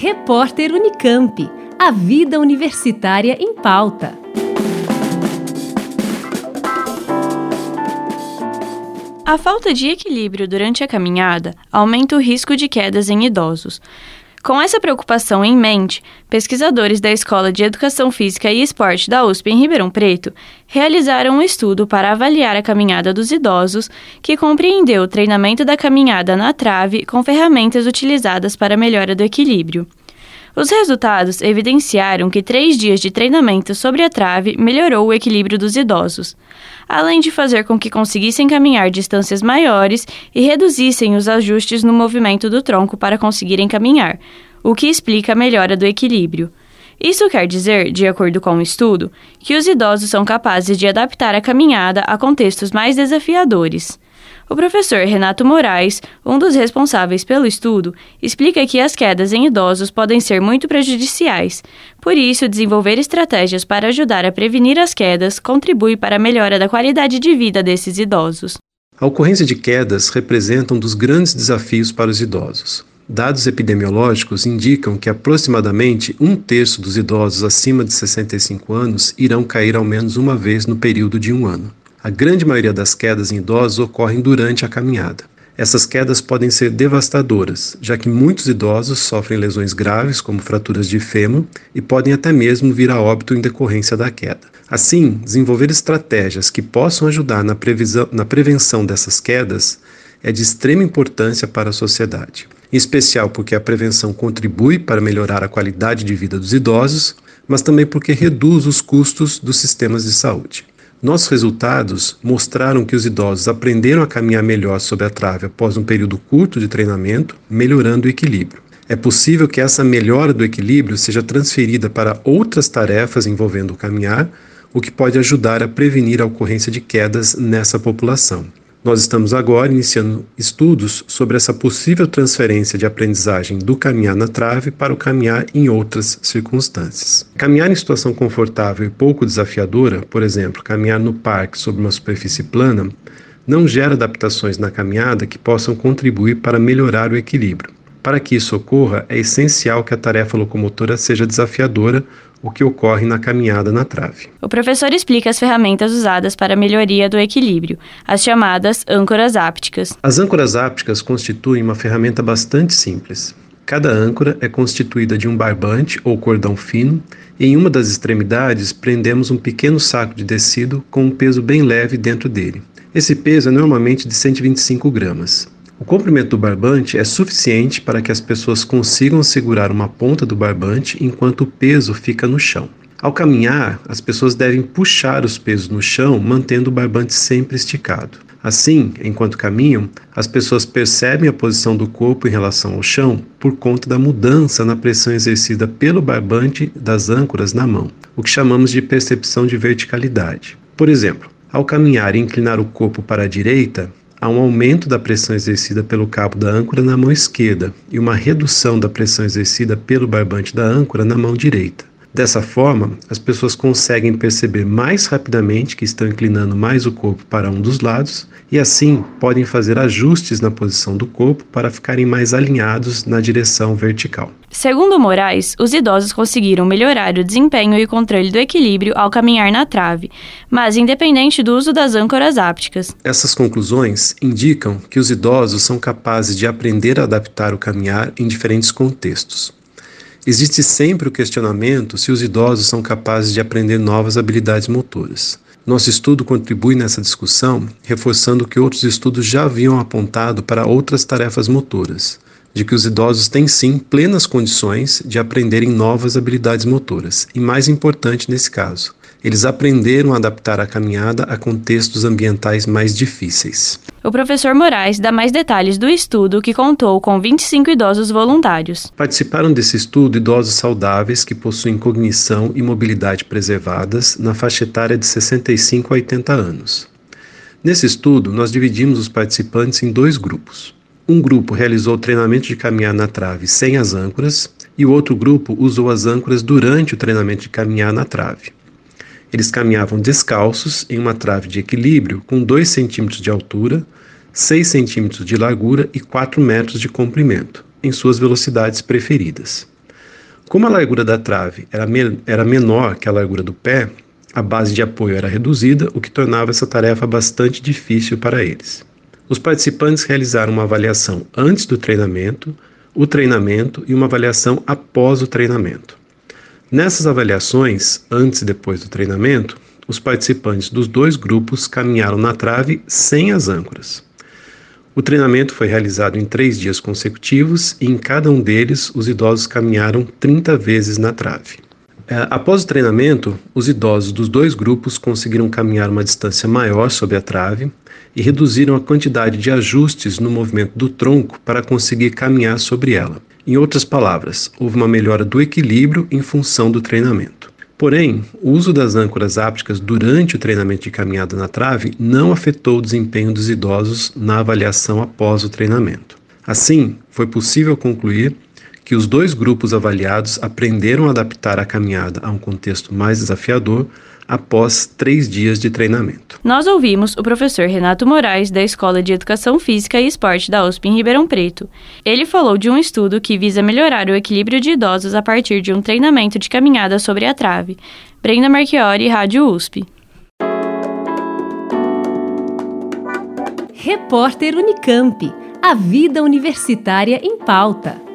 Repórter Unicamp. A vida universitária em pauta. A falta de equilíbrio durante a caminhada aumenta o risco de quedas em idosos. Com essa preocupação em mente, pesquisadores da Escola de Educação Física e Esporte da USP em Ribeirão Preto realizaram um estudo para avaliar a caminhada dos idosos, que compreendeu o treinamento da caminhada na trave com ferramentas utilizadas para a melhora do equilíbrio. Os resultados evidenciaram que três dias de treinamento sobre a trave melhorou o equilíbrio dos idosos, além de fazer com que conseguissem caminhar distâncias maiores e reduzissem os ajustes no movimento do tronco para conseguirem caminhar, o que explica a melhora do equilíbrio. Isso quer dizer, de acordo com o estudo, que os idosos são capazes de adaptar a caminhada a contextos mais desafiadores. O professor Renato Moraes, um dos responsáveis pelo estudo, explica que as quedas em idosos podem ser muito prejudiciais. Por isso, desenvolver estratégias para ajudar a prevenir as quedas contribui para a melhora da qualidade de vida desses idosos. A ocorrência de quedas representa um dos grandes desafios para os idosos. Dados epidemiológicos indicam que aproximadamente um terço dos idosos acima de 65 anos irão cair ao menos uma vez no período de um ano. A grande maioria das quedas em idosos ocorrem durante a caminhada. Essas quedas podem ser devastadoras, já que muitos idosos sofrem lesões graves, como fraturas de fêmur, e podem até mesmo vir a óbito em decorrência da queda. Assim, desenvolver estratégias que possam ajudar na, na prevenção dessas quedas é de extrema importância para a sociedade, em especial porque a prevenção contribui para melhorar a qualidade de vida dos idosos, mas também porque reduz os custos dos sistemas de saúde. Nossos resultados mostraram que os idosos aprenderam a caminhar melhor sobre a trave após um período curto de treinamento, melhorando o equilíbrio. É possível que essa melhora do equilíbrio seja transferida para outras tarefas envolvendo o caminhar, o que pode ajudar a prevenir a ocorrência de quedas nessa população. Nós estamos agora iniciando estudos sobre essa possível transferência de aprendizagem do caminhar na trave para o caminhar em outras circunstâncias. Caminhar em situação confortável e pouco desafiadora, por exemplo, caminhar no parque sobre uma superfície plana, não gera adaptações na caminhada que possam contribuir para melhorar o equilíbrio. Para que isso ocorra, é essencial que a tarefa locomotora seja desafiadora o que ocorre na caminhada na trave. O professor explica as ferramentas usadas para a melhoria do equilíbrio, as chamadas âncoras ápticas. As âncoras ápticas constituem uma ferramenta bastante simples. Cada âncora é constituída de um barbante ou cordão fino, e em uma das extremidades prendemos um pequeno saco de tecido com um peso bem leve dentro dele. Esse peso é normalmente de 125 gramas. O comprimento do barbante é suficiente para que as pessoas consigam segurar uma ponta do barbante enquanto o peso fica no chão. Ao caminhar, as pessoas devem puxar os pesos no chão, mantendo o barbante sempre esticado. Assim, enquanto caminham, as pessoas percebem a posição do corpo em relação ao chão por conta da mudança na pressão exercida pelo barbante das âncoras na mão, o que chamamos de percepção de verticalidade. Por exemplo, ao caminhar e inclinar o corpo para a direita, há um aumento da pressão exercida pelo cabo da âncora na mão esquerda e uma redução da pressão exercida pelo barbante da âncora na mão direita. Dessa forma, as pessoas conseguem perceber mais rapidamente que estão inclinando mais o corpo para um dos lados e assim podem fazer ajustes na posição do corpo para ficarem mais alinhados na direção vertical. Segundo Moraes, os idosos conseguiram melhorar o desempenho e controle do equilíbrio ao caminhar na trave, mas independente do uso das âncoras ápticas. Essas conclusões indicam que os idosos são capazes de aprender a adaptar o caminhar em diferentes contextos. Existe sempre o questionamento se os idosos são capazes de aprender novas habilidades motoras. Nosso estudo contribui nessa discussão, reforçando o que outros estudos já haviam apontado para outras tarefas motoras, de que os idosos têm sim plenas condições de aprenderem novas habilidades motoras, e mais importante nesse caso, eles aprenderam a adaptar a caminhada a contextos ambientais mais difíceis. O professor Moraes dá mais detalhes do estudo que contou com 25 idosos voluntários. Participaram desse estudo idosos saudáveis que possuem cognição e mobilidade preservadas na faixa etária de 65 a 80 anos. Nesse estudo, nós dividimos os participantes em dois grupos. Um grupo realizou treinamento de caminhar na trave sem as âncoras e o outro grupo usou as âncoras durante o treinamento de caminhar na trave. Eles caminhavam descalços em uma trave de equilíbrio com 2 centímetros de altura, 6 centímetros de largura e 4 metros de comprimento, em suas velocidades preferidas. Como a largura da trave era, me era menor que a largura do pé, a base de apoio era reduzida, o que tornava essa tarefa bastante difícil para eles. Os participantes realizaram uma avaliação antes do treinamento, o treinamento e uma avaliação após o treinamento. Nessas avaliações, antes e depois do treinamento, os participantes dos dois grupos caminharam na trave sem as âncoras. O treinamento foi realizado em três dias consecutivos e em cada um deles os idosos caminharam 30 vezes na trave. É, após o treinamento, os idosos dos dois grupos conseguiram caminhar uma distância maior sobre a trave e reduziram a quantidade de ajustes no movimento do tronco para conseguir caminhar sobre ela. Em outras palavras, houve uma melhora do equilíbrio em função do treinamento. Porém, o uso das âncoras ápticas durante o treinamento de caminhada na trave não afetou o desempenho dos idosos na avaliação após o treinamento. Assim, foi possível concluir que os dois grupos avaliados aprenderam a adaptar a caminhada a um contexto mais desafiador após três dias de treinamento. Nós ouvimos o professor Renato Moraes, da Escola de Educação Física e Esporte da USP em Ribeirão Preto. Ele falou de um estudo que visa melhorar o equilíbrio de idosos a partir de um treinamento de caminhada sobre a trave. Brenda Marchiori, Rádio USP. Repórter Unicamp. A vida universitária em pauta.